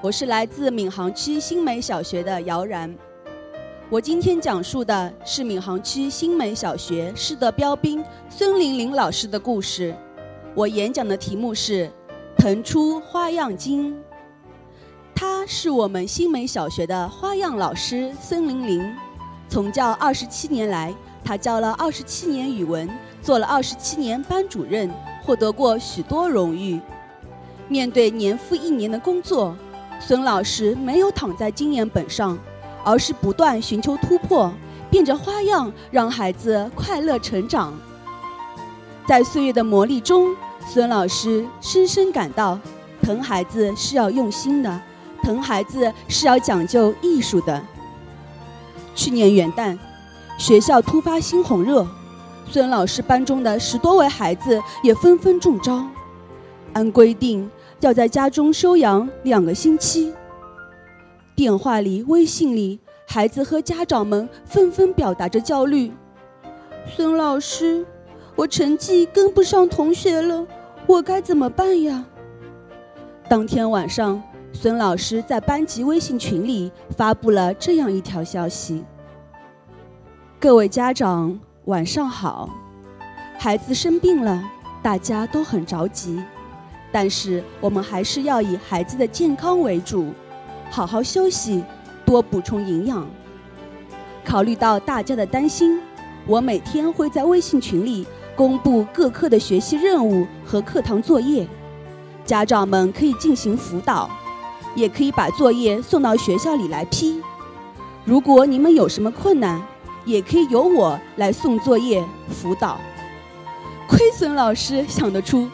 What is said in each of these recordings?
我是来自闵行区新美小学的姚然。我今天讲述的是闵行区新美小学师德标兵孙玲玲老师的故事。我演讲的题目是《腾出花样精》。她是我们新美小学的花样老师孙玲玲。从教二十七年来，她教了二十七年语文，做了二十七年班主任，获得过许多荣誉。面对年复一年的工作，孙老师没有躺在经验本上，而是不断寻求突破，变着花样让孩子快乐成长。在岁月的磨砺中，孙老师深深感到，疼孩子是要用心的，疼孩子是要讲究艺术的。去年元旦，学校突发猩红热，孙老师班中的十多位孩子也纷纷中招，按规定。要在家中休养两个星期。电话里、微信里，孩子和家长们纷纷表达着焦虑。孙老师，我成绩跟不上同学了，我该怎么办呀？当天晚上，孙老师在班级微信群里发布了这样一条消息：“各位家长，晚上好，孩子生病了，大家都很着急。”但是我们还是要以孩子的健康为主，好好休息，多补充营养。考虑到大家的担心，我每天会在微信群里公布各科的学习任务和课堂作业，家长们可以进行辅导，也可以把作业送到学校里来批。如果你们有什么困难，也可以由我来送作业辅导。亏损老师想得出。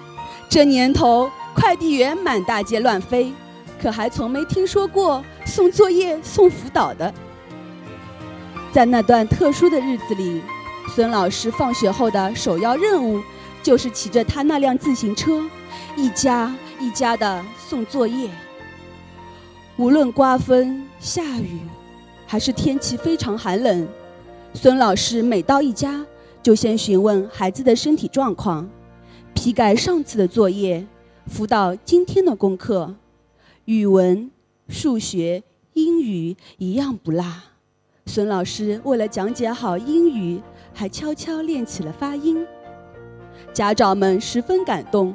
这年头，快递员满大街乱飞，可还从没听说过送作业、送辅导的。在那段特殊的日子里，孙老师放学后的首要任务就是骑着他那辆自行车，一家一家的送作业。无论刮风下雨，还是天气非常寒冷，孙老师每到一家，就先询问孩子的身体状况。批改上次的作业，辅导今天的功课，语文、数学、英语一样不落。孙老师为了讲解好英语，还悄悄练起了发音。家长们十分感动。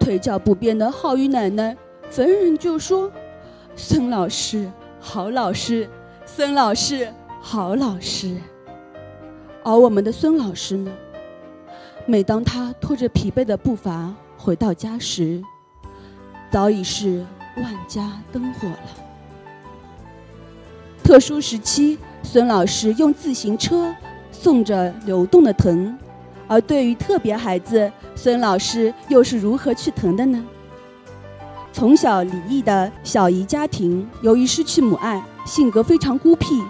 腿脚不便的浩宇奶奶逢人就说：“孙老师好老师，孙老师好老师。”而我们的孙老师呢？每当他拖着疲惫的步伐回到家时，早已是万家灯火了。特殊时期，孙老师用自行车送着流动的藤，而对于特别孩子，孙老师又是如何去疼的呢？从小离异的小姨家庭，由于失去母爱，性格非常孤僻。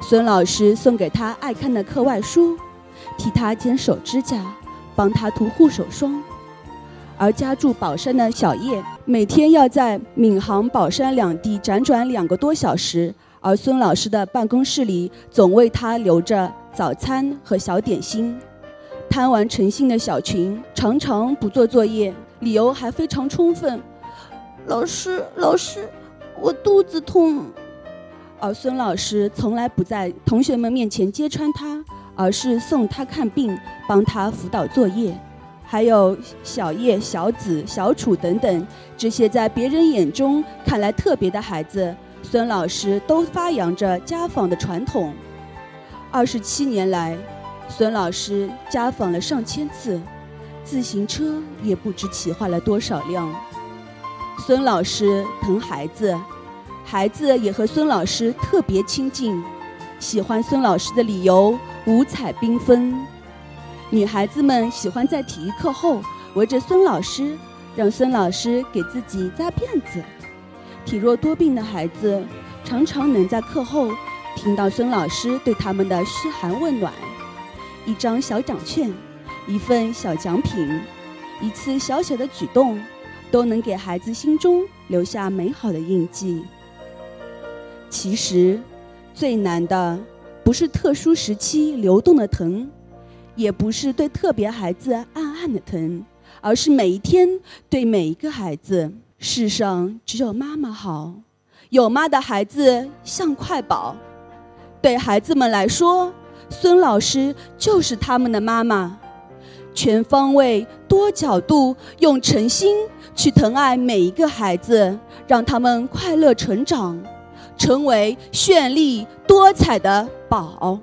孙老师送给他爱看的课外书。替他剪手指甲，帮他涂护手霜，而家住宝山的小叶每天要在闵行、宝山两地辗转两个多小时，而孙老师的办公室里总为他留着早餐和小点心。贪玩成性的小群常常不做作业，理由还非常充分：“老师，老师，我肚子痛。”而孙老师从来不在同学们面前揭穿他。而是送他看病，帮他辅导作业，还有小叶、小紫、小楚等等这些在别人眼中看来特别的孩子，孙老师都发扬着家访的传统。二十七年来，孙老师家访了上千次，自行车也不知骑坏了多少辆。孙老师疼孩子，孩子也和孙老师特别亲近。喜欢孙老师的理由五彩缤纷，女孩子们喜欢在体育课后围着孙老师，让孙老师给自己扎辫子；体弱多病的孩子常常能在课后听到孙老师对他们的嘘寒问暖。一张小奖券，一份小奖品，一次小小的举动，都能给孩子心中留下美好的印记。其实。最难的不是特殊时期流动的疼，也不是对特别孩子暗暗的疼，而是每一天对每一个孩子世上只有妈妈好，有妈的孩子像块宝。对孩子们来说，孙老师就是他们的妈妈，全方位、多角度，用诚心去疼爱每一个孩子，让他们快乐成长，成为绚丽多彩的宝。